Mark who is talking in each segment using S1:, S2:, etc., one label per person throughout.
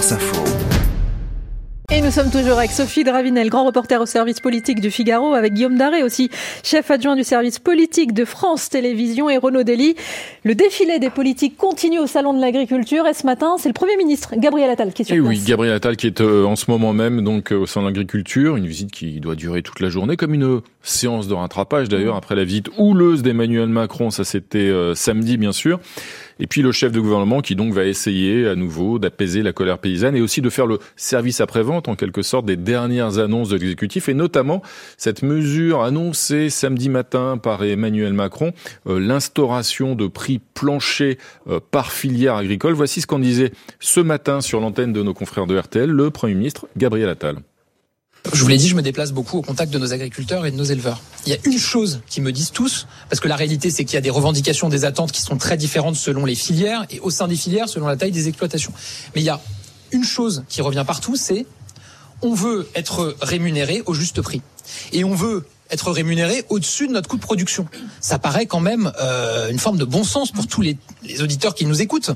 S1: France Info.
S2: Et nous sommes toujours avec Sophie Dravinel, grand reporter au service politique du Figaro, avec Guillaume Daré aussi, chef adjoint du service politique de France Télévisions et Renaud Dely. Le défilé des politiques continue au Salon de l'Agriculture et ce matin, c'est le Premier ministre, Gabriel Attal, qui est sur
S3: et oui, Gabriel Attal qui est euh, en ce moment même donc euh, au Salon de l'Agriculture, une visite qui doit durer toute la journée, comme une séance de rattrapage d'ailleurs, après la visite houleuse d'Emmanuel Macron, ça c'était euh, samedi bien sûr. Et puis le chef de gouvernement qui donc va essayer à nouveau d'apaiser la colère paysanne et aussi de faire le service après-vente en quelque sorte des dernières annonces de l'exécutif et notamment cette mesure annoncée samedi matin par Emmanuel Macron, euh, l'instauration de prix planchers euh, par filière agricole. Voici ce qu'en disait ce matin sur l'antenne de nos confrères de RTL le Premier ministre Gabriel Attal.
S4: Je vous l'ai dit, je me déplace beaucoup au contact de nos agriculteurs et de nos éleveurs. Il y a une chose qui me disent tous, parce que la réalité c'est qu'il y a des revendications, des attentes qui sont très différentes selon les filières et au sein des filières selon la taille des exploitations. Mais il y a une chose qui revient partout, c'est on veut être rémunéré au juste prix. Et on veut être rémunéré au-dessus de notre coût de production. Ça paraît quand même euh, une forme de bon sens pour tous les, les auditeurs qui nous écoutent.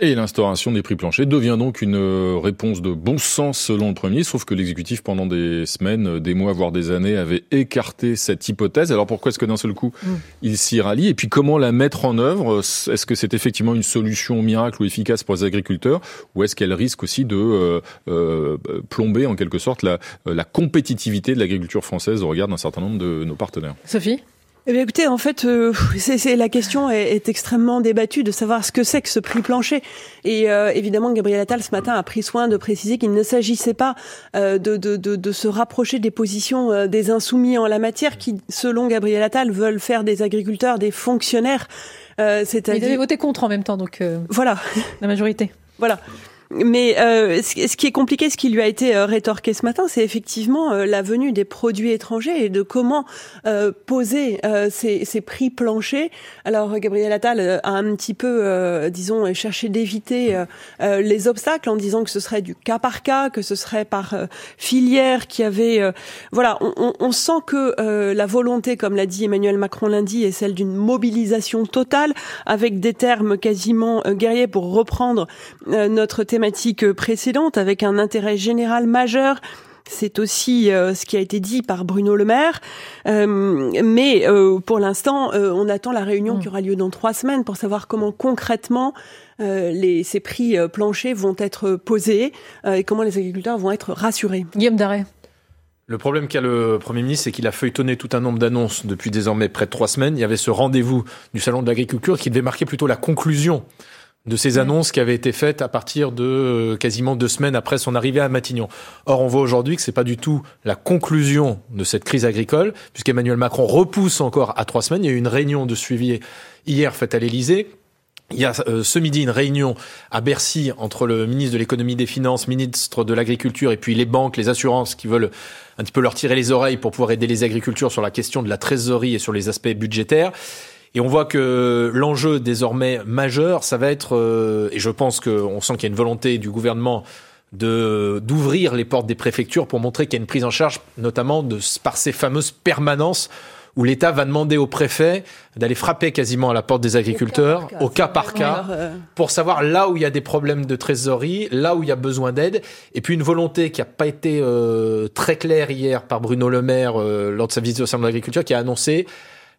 S3: Et l'instauration des prix planchers devient donc une euh, réponse de bon sens selon le Premier sauf que l'exécutif pendant des semaines, des mois, voire des années avait écarté cette hypothèse. Alors pourquoi est-ce que d'un seul coup mm. il s'y rallie? Et puis comment la mettre en œuvre? Est-ce que c'est effectivement une solution miracle ou efficace pour les agriculteurs? Ou est-ce qu'elle risque aussi de euh, euh, plomber en quelque sorte la, la compétitivité de l'agriculture française au regard d'un certain nombre de nos partenaires
S2: Sophie?
S5: Eh bien, écoutez, en fait, euh, c'est la question est, est, extrêmement débattue de savoir ce que c'est que ce prix plancher. Et euh, évidemment, Gabriel Attal ce matin a pris soin de préciser qu'il ne s'agissait pas euh, de, de, de, de, se rapprocher des positions euh, des insoumis en la matière, qui, selon Gabriel Attal, veulent faire des agriculteurs des fonctionnaires.
S2: Euh, Il avait voté contre en même temps, donc
S5: voilà
S2: la majorité.
S5: Voilà. Mais euh, ce qui est compliqué, ce qui lui a été euh, rétorqué ce matin, c'est effectivement euh, la venue des produits étrangers et de comment euh, poser euh, ces, ces, prix planchers. Alors Gabriel Attal a un petit peu, disons, cherché d'éviter les obstacles en disant que ce serait du cas par cas, que ce serait par filière, qui avait, voilà, on, on, sent que la volonté, comme l'a dit Emmanuel Macron lundi, est celle d'une mobilisation totale, avec des termes quasiment guerriers pour reprendre notre thématique précédente avec un intérêt général majeur. C'est aussi euh, ce qui a été dit par Bruno Le Maire. Euh, mais euh, pour l'instant, euh, on attend la réunion mmh. qui aura lieu dans trois semaines pour savoir comment concrètement euh, les, ces prix planchers vont être posés et comment les agriculteurs vont être rassurés.
S2: Guillaume Darret.
S6: Le problème qu'a le Premier ministre, c'est qu'il a feuilletonné tout un nombre d'annonces depuis désormais près de trois semaines. Il y avait ce rendez-vous du Salon de l'agriculture qui devait marquer plutôt la conclusion de ces annonces qui avaient été faites à partir de euh, quasiment deux semaines après son arrivée à Matignon. Or, on voit aujourd'hui que c'est pas du tout la conclusion de cette crise agricole, puisqu'Emmanuel Macron repousse encore à trois semaines. Il y a eu une réunion de suivi hier faite à l'Élysée. Il y a euh, ce midi une réunion à Bercy entre le ministre de l'économie des finances, ministre de l'agriculture et puis les banques, les assurances qui veulent un petit peu leur tirer les oreilles pour pouvoir aider les agriculteurs sur la question de la trésorerie et sur les aspects budgétaires. Et on voit que l'enjeu désormais majeur, ça va être, euh, et je pense qu'on sent qu'il y a une volonté du gouvernement de d'ouvrir les portes des préfectures pour montrer qu'il y a une prise en charge, notamment de, par ces fameuses permanences où l'État va demander au préfet d'aller frapper quasiment à la porte des agriculteurs au cas par cas, cas. euh, pour savoir là où il y a des problèmes de trésorerie, là où il y a besoin d'aide, et puis une volonté qui n'a pas été euh, très claire hier par Bruno Le Maire euh, lors de sa visite au Salon de l'agriculture, qui a annoncé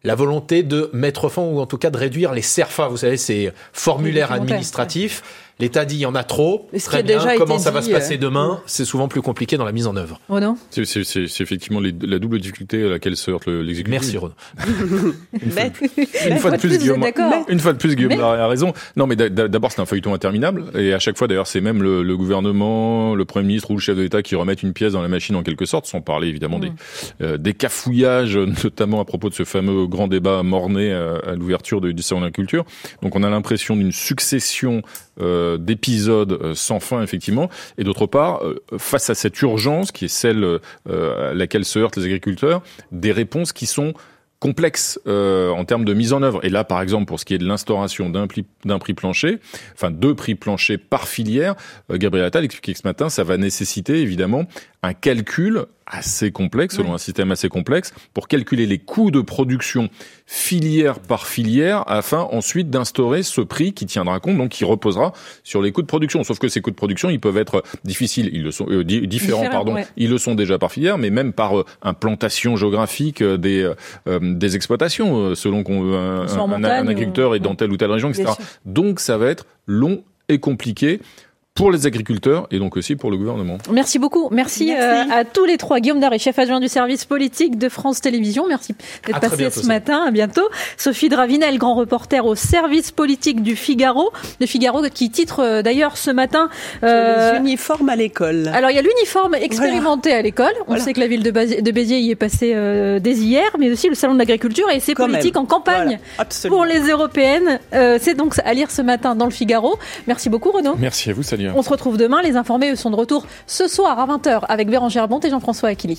S6: la volonté de mettre fin ou en tout cas de réduire les CERFA, vous savez, ces formulaires administratifs. L'État dit il y en a trop. Très bien. Comment ça va se passer euh, demain C'est souvent plus compliqué dans la mise en œuvre.
S2: Renaud
S3: C'est effectivement la double difficulté à laquelle se heurte l'exécutif.
S6: Merci Renaud.
S3: une, fois, une fois de plus, Guillaume. Une fois de plus, Guillaume a raison. Non, mais d'abord c'est un feuilleton interminable et à chaque fois d'ailleurs c'est même le, le, gouvernement, le premier ministre ou le chef de l'État qui remettent une pièce dans la machine en quelque sorte, sans parler évidemment des, mm. euh, des cafouillages, notamment à propos de ce fameux grand débat morné à, à l'ouverture du salon de la culture. Donc on a l'impression d'une succession euh, d'épisodes euh, sans fin effectivement, et d'autre part, euh, face à cette urgence qui est celle à laquelle se heurtent les agriculteurs, des réponses qui sont complexes euh, en termes de mise en œuvre. Et là, par exemple, pour ce qui est de l'instauration d'un prix, plancher, enfin deux prix planchers par filière, euh, Gabriel Attal expliquait que ce matin, ça va nécessiter évidemment un calcul assez complexe, selon un système assez complexe, pour calculer les coûts de production filière par filière, afin ensuite d'instaurer ce prix qui tiendra compte, donc qui reposera sur les coûts de production. Sauf que ces coûts de production, ils peuvent être difficiles, ils le sont euh, différents, pardon, ils le sont déjà par filière, mais même par euh, implantation géographique euh, des des exploitations, selon qu'on un, un, agriculteur est dans telle ou telle région, etc. Donc ça va être long et compliqué pour les agriculteurs et donc aussi pour le gouvernement.
S2: Merci beaucoup. Merci, euh, à tous les trois. Guillaume Daré, chef adjoint du service politique de France Télévisions. Merci d'être passé ce matin. À bientôt. Sophie Dravinel, grand reporter au service politique du Figaro. De Figaro qui titre euh, d'ailleurs ce matin...
S5: Euh, les uniformes à l'école.
S2: Alors il y a l'uniforme expérimenté à l'école. On sait que la ville de, Béziers y est passée dès hier, mais aussi le salon de l'agriculture et ses politiques en campagne pour les européennes. C'est donc à lire ce matin dans le Figaro. Merci beaucoup Renaud.
S3: Merci à vous, salut.
S2: On se retrouve demain. Les informés sont de retour ce soir à 20h avec Bérangère Bonte et Jean-François Aquili.